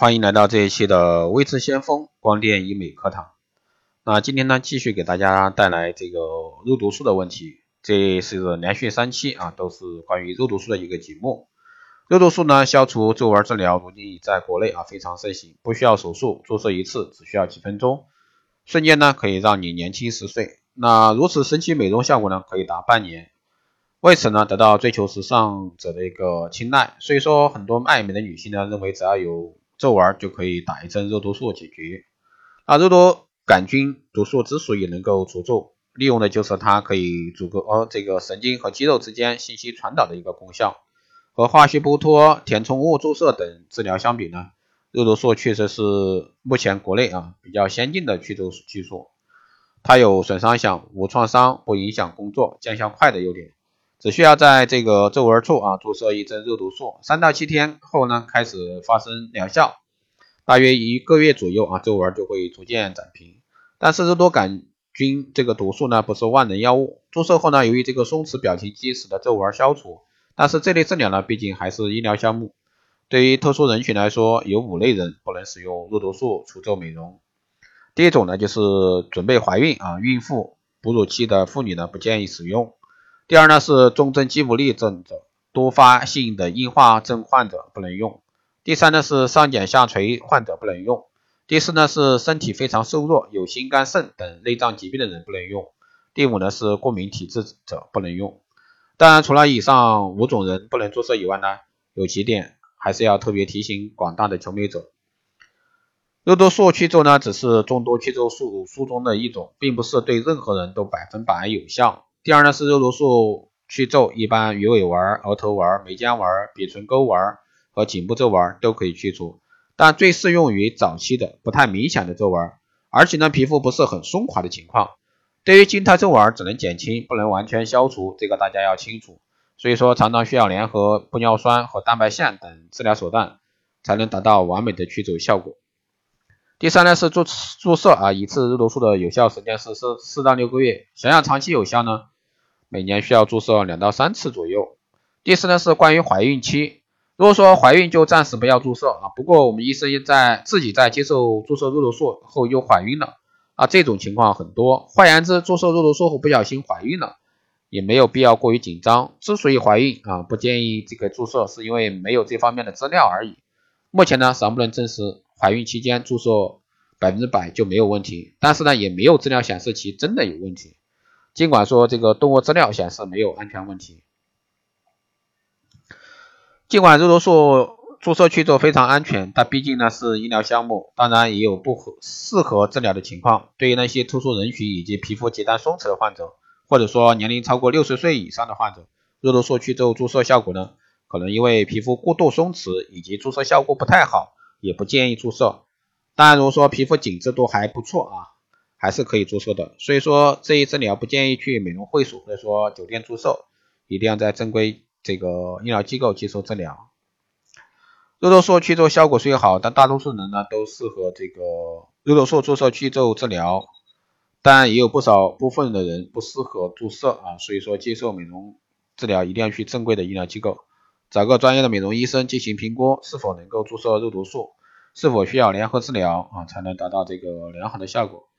欢迎来到这一期的微智先锋光电医美课堂。那今天呢，继续给大家带来这个肉毒素的问题。这是连续三期啊，都是关于肉毒素的一个节目。肉毒素呢，消除皱纹治疗，如今在国内啊非常盛行，不需要手术，注射一次只需要几分钟，瞬间呢可以让你年轻十岁。那如此神奇美容效果呢，可以达半年。为此呢，得到追求时尚者的一个青睐。所以说，很多爱美的女性呢，认为只要有皱纹就可以打一针肉毒素解决。啊，肉毒杆菌毒素之所以能够除皱，利用的就是它可以阻隔呃这个神经和肌肉之间信息传导的一个功效。和化学剥脱、填充物注射等治疗相比呢，肉毒素确实是目前国内啊比较先进的去皱技术。它有损伤小、无创伤、不影响工作、见效快的优点。只需要在这个皱纹处啊注射一针肉毒素，三到七天后呢开始发生疗效，大约一个月左右啊皱纹就会逐渐展平。但是肉毒杆菌这个毒素呢不是万能药物，注射后呢由于这个松弛表情肌使得皱纹消除，但是这类治疗呢毕竟还是医疗项目，对于特殊人群来说，有五类人不能使用肉毒素除皱美容。第一种呢就是准备怀孕啊孕妇、哺乳期的妇女呢不建议使用。第二呢是重症肌无力症者、多发性的硬化症患者不能用。第三呢是上睑下垂患者不能用。第四呢是身体非常瘦弱、有心肝肾等内脏疾病的人不能用。第五呢是过敏体质者不能用。当然，除了以上五种人不能注射以外呢，有几点还是要特别提醒广大的求美者：肉毒素去皱呢只是众多去皱术术中的一种，并不是对任何人都百分百有效。第二呢是肉毒素去皱，一般鱼尾纹、额头纹、眉间纹、鼻唇沟纹和颈部皱纹都可以去除，但最适用于早期的不太明显的皱纹，而且呢皮肤不是很松垮的情况。对于静态皱纹只能减轻，不能完全消除，这个大家要清楚。所以说常常需要联合玻尿酸和蛋白线等治疗手段，才能达到完美的去皱效果。第三呢是注注射啊，一次肉毒素的有效时间是四四到六个月，想要长期有效呢，每年需要注射两到三次左右。第四呢是关于怀孕期，如果说怀孕就暂时不要注射啊，不过我们医生在自己在接受注射肉毒素后又怀孕了啊，这种情况很多。换言之，注射肉毒素后不小心怀孕了，也没有必要过于紧张。之所以怀孕啊不建议这个注射，是因为没有这方面的资料而已。目前呢尚不能证实。怀孕期间注射百分之百就没有问题，但是呢也没有资料显示其真的有问题。尽管说这个动物资料显示没有安全问题，尽管肉毒素注射去皱非常安全，但毕竟呢是医疗项目，当然也有不合适合治疗的情况。对于那些特殊人群以及皮肤极端松弛的患者，或者说年龄超过六十岁以上的患者，肉毒素去皱注射效果呢可能因为皮肤过度松弛以及注射效果不太好。也不建议注射，当然如果说皮肤紧致度还不错啊，还是可以注射的。所以说这一治疗不建议去美容会所或者说酒店注射，一定要在正规这个医疗机构接受治疗。肉毒素去皱效果虽好，但大多数人呢都适合这个肉毒素注射去皱治疗，但也有不少部分的人不适合注射啊。所以说接受美容治疗一定要去正规的医疗机构。找个专业的美容医生进行评估，是否能够注射肉毒素，是否需要联合治疗啊，才能达到这个良好的效果。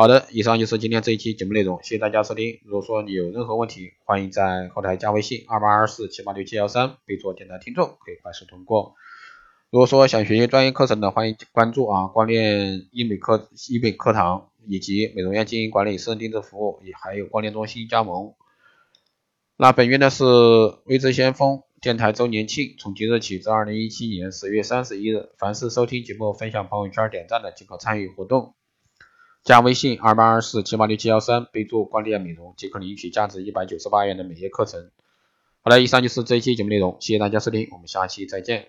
好的，以上就是今天这一期节目内容，谢谢大家收听。如果说你有任何问题，欢迎在后台加微信二八二四七八六七幺三，备注“电台听众”，可以快速通过。如果说想学习专业课程的，欢迎关注啊光电医美课医美课堂，以及美容院经营管理、私人定制服务，也还有光电中心加盟。那本月呢是微知先锋。电台周年庆从即日起至二零一七年十月三十一日，凡是收听节目、分享朋友圈、点赞的，即可参与活动。加微信二八二四七八六七幺三，备注“光电美容”，即可领取价值一百九十八元的美业课程。好了，以上就是这一期节目内容，谢谢大家收听，我们下期再见。